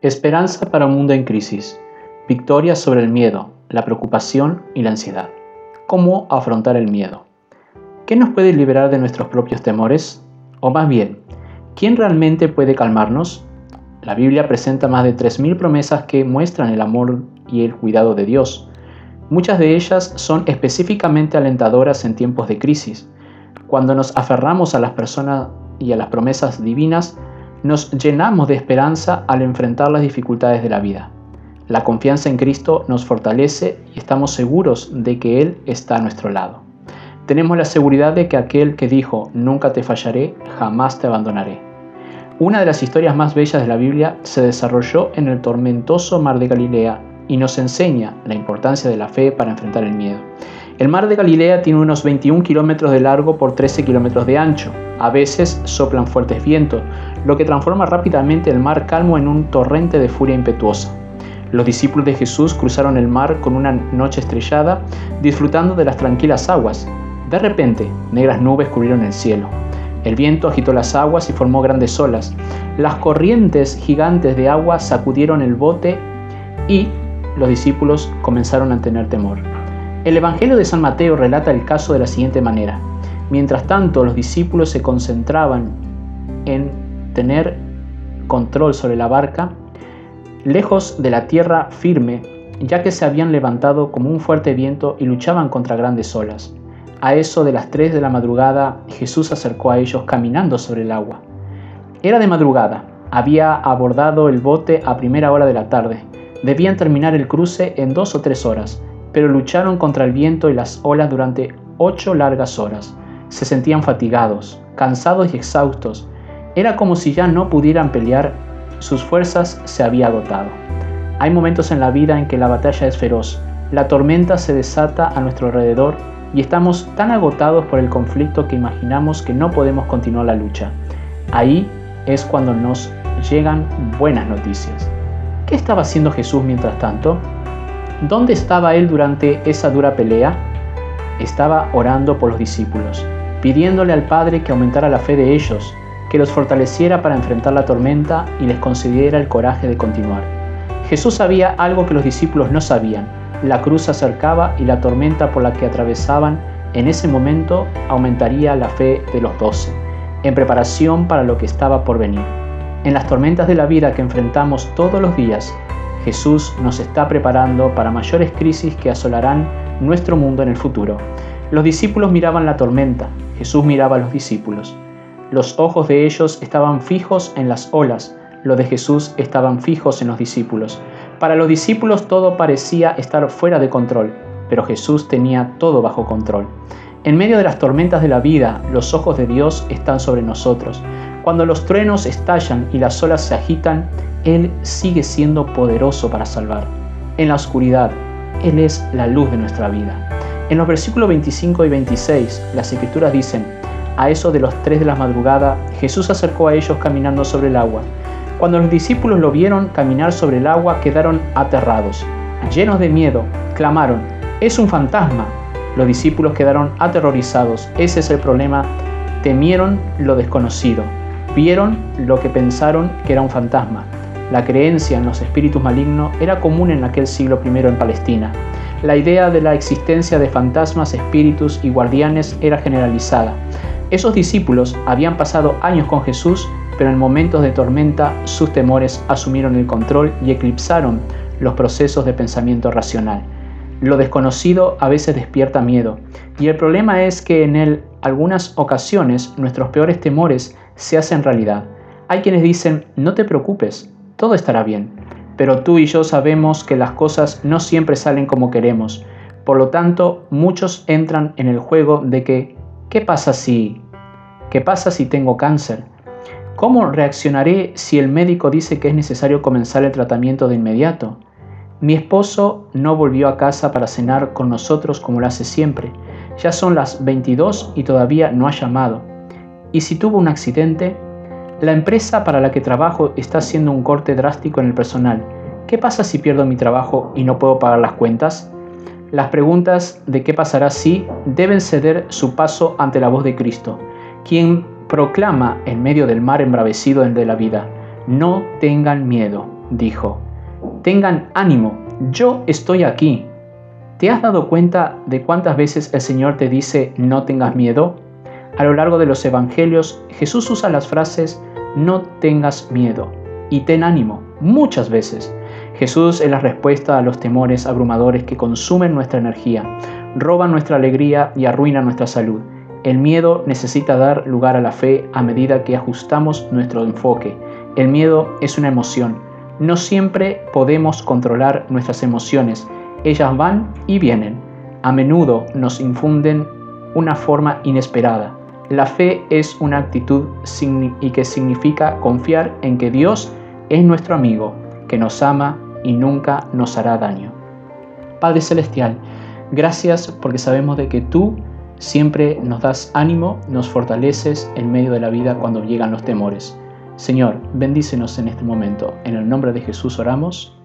Esperanza para un mundo en crisis. Victoria sobre el miedo, la preocupación y la ansiedad. ¿Cómo afrontar el miedo? ¿Qué nos puede liberar de nuestros propios temores? O más bien, ¿quién realmente puede calmarnos? La Biblia presenta más de 3.000 promesas que muestran el amor y el cuidado de Dios. Muchas de ellas son específicamente alentadoras en tiempos de crisis. Cuando nos aferramos a las personas y a las promesas divinas, nos llenamos de esperanza al enfrentar las dificultades de la vida. La confianza en Cristo nos fortalece y estamos seguros de que Él está a nuestro lado. Tenemos la seguridad de que aquel que dijo, nunca te fallaré, jamás te abandonaré. Una de las historias más bellas de la Biblia se desarrolló en el tormentoso mar de Galilea y nos enseña la importancia de la fe para enfrentar el miedo. El mar de Galilea tiene unos 21 kilómetros de largo por 13 kilómetros de ancho. A veces soplan fuertes vientos, lo que transforma rápidamente el mar calmo en un torrente de furia impetuosa. Los discípulos de Jesús cruzaron el mar con una noche estrellada, disfrutando de las tranquilas aguas. De repente, negras nubes cubrieron el cielo. El viento agitó las aguas y formó grandes olas. Las corrientes gigantes de agua sacudieron el bote y los discípulos comenzaron a tener temor. El Evangelio de San Mateo relata el caso de la siguiente manera. Mientras tanto, los discípulos se concentraban en tener control sobre la barca, lejos de la tierra firme, ya que se habían levantado como un fuerte viento y luchaban contra grandes olas. A eso de las 3 de la madrugada, Jesús acercó a ellos caminando sobre el agua. Era de madrugada, había abordado el bote a primera hora de la tarde Debían terminar el cruce en dos o tres horas, pero lucharon contra el viento y las olas durante ocho largas horas. Se sentían fatigados, cansados y exhaustos. Era como si ya no pudieran pelear, sus fuerzas se habían agotado. Hay momentos en la vida en que la batalla es feroz, la tormenta se desata a nuestro alrededor y estamos tan agotados por el conflicto que imaginamos que no podemos continuar la lucha. Ahí es cuando nos llegan buenas noticias. ¿Qué estaba haciendo Jesús mientras tanto? ¿Dónde estaba él durante esa dura pelea? Estaba orando por los discípulos, pidiéndole al Padre que aumentara la fe de ellos, que los fortaleciera para enfrentar la tormenta y les concediera el coraje de continuar. Jesús sabía algo que los discípulos no sabían. La cruz se acercaba y la tormenta por la que atravesaban en ese momento aumentaría la fe de los doce, en preparación para lo que estaba por venir. En las tormentas de la vida que enfrentamos todos los días, Jesús nos está preparando para mayores crisis que asolarán nuestro mundo en el futuro. Los discípulos miraban la tormenta, Jesús miraba a los discípulos. Los ojos de ellos estaban fijos en las olas, los de Jesús estaban fijos en los discípulos. Para los discípulos todo parecía estar fuera de control, pero Jesús tenía todo bajo control. En medio de las tormentas de la vida, los ojos de Dios están sobre nosotros. Cuando los truenos estallan y las olas se agitan, Él sigue siendo poderoso para salvar. En la oscuridad, Él es la luz de nuestra vida. En los versículos 25 y 26, las escrituras dicen, a eso de los tres de la madrugada, Jesús se acercó a ellos caminando sobre el agua. Cuando los discípulos lo vieron caminar sobre el agua, quedaron aterrados. Llenos de miedo, clamaron, es un fantasma. Los discípulos quedaron aterrorizados. Ese es el problema. Temieron lo desconocido. Vieron lo que pensaron que era un fantasma. La creencia en los espíritus malignos era común en aquel siglo I en Palestina. La idea de la existencia de fantasmas, espíritus y guardianes era generalizada. Esos discípulos habían pasado años con Jesús, pero en momentos de tormenta sus temores asumieron el control y eclipsaron los procesos de pensamiento racional. Lo desconocido a veces despierta miedo, y el problema es que en él algunas ocasiones nuestros peores temores se hacen realidad. Hay quienes dicen, no te preocupes, todo estará bien, pero tú y yo sabemos que las cosas no siempre salen como queremos. Por lo tanto, muchos entran en el juego de que, ¿qué pasa si... ¿Qué pasa si tengo cáncer? ¿Cómo reaccionaré si el médico dice que es necesario comenzar el tratamiento de inmediato? Mi esposo no volvió a casa para cenar con nosotros como lo hace siempre. Ya son las 22 y todavía no ha llamado. ¿Y si tuvo un accidente? La empresa para la que trabajo está haciendo un corte drástico en el personal. ¿Qué pasa si pierdo mi trabajo y no puedo pagar las cuentas? Las preguntas de qué pasará si deben ceder su paso ante la voz de Cristo, quien proclama en medio del mar embravecido de la vida, no tengan miedo, dijo, tengan ánimo, yo estoy aquí. ¿Te has dado cuenta de cuántas veces el Señor te dice no tengas miedo? A lo largo de los evangelios, Jesús usa las frases no tengas miedo y ten ánimo muchas veces. Jesús es la respuesta a los temores abrumadores que consumen nuestra energía, roban nuestra alegría y arruinan nuestra salud. El miedo necesita dar lugar a la fe a medida que ajustamos nuestro enfoque. El miedo es una emoción. No siempre podemos controlar nuestras emociones. Ellas van y vienen. A menudo nos infunden una forma inesperada. La fe es una actitud y que significa confiar en que Dios es nuestro amigo, que nos ama y nunca nos hará daño. Padre Celestial, gracias porque sabemos de que tú siempre nos das ánimo, nos fortaleces en medio de la vida cuando llegan los temores. Señor, bendícenos en este momento. En el nombre de Jesús oramos.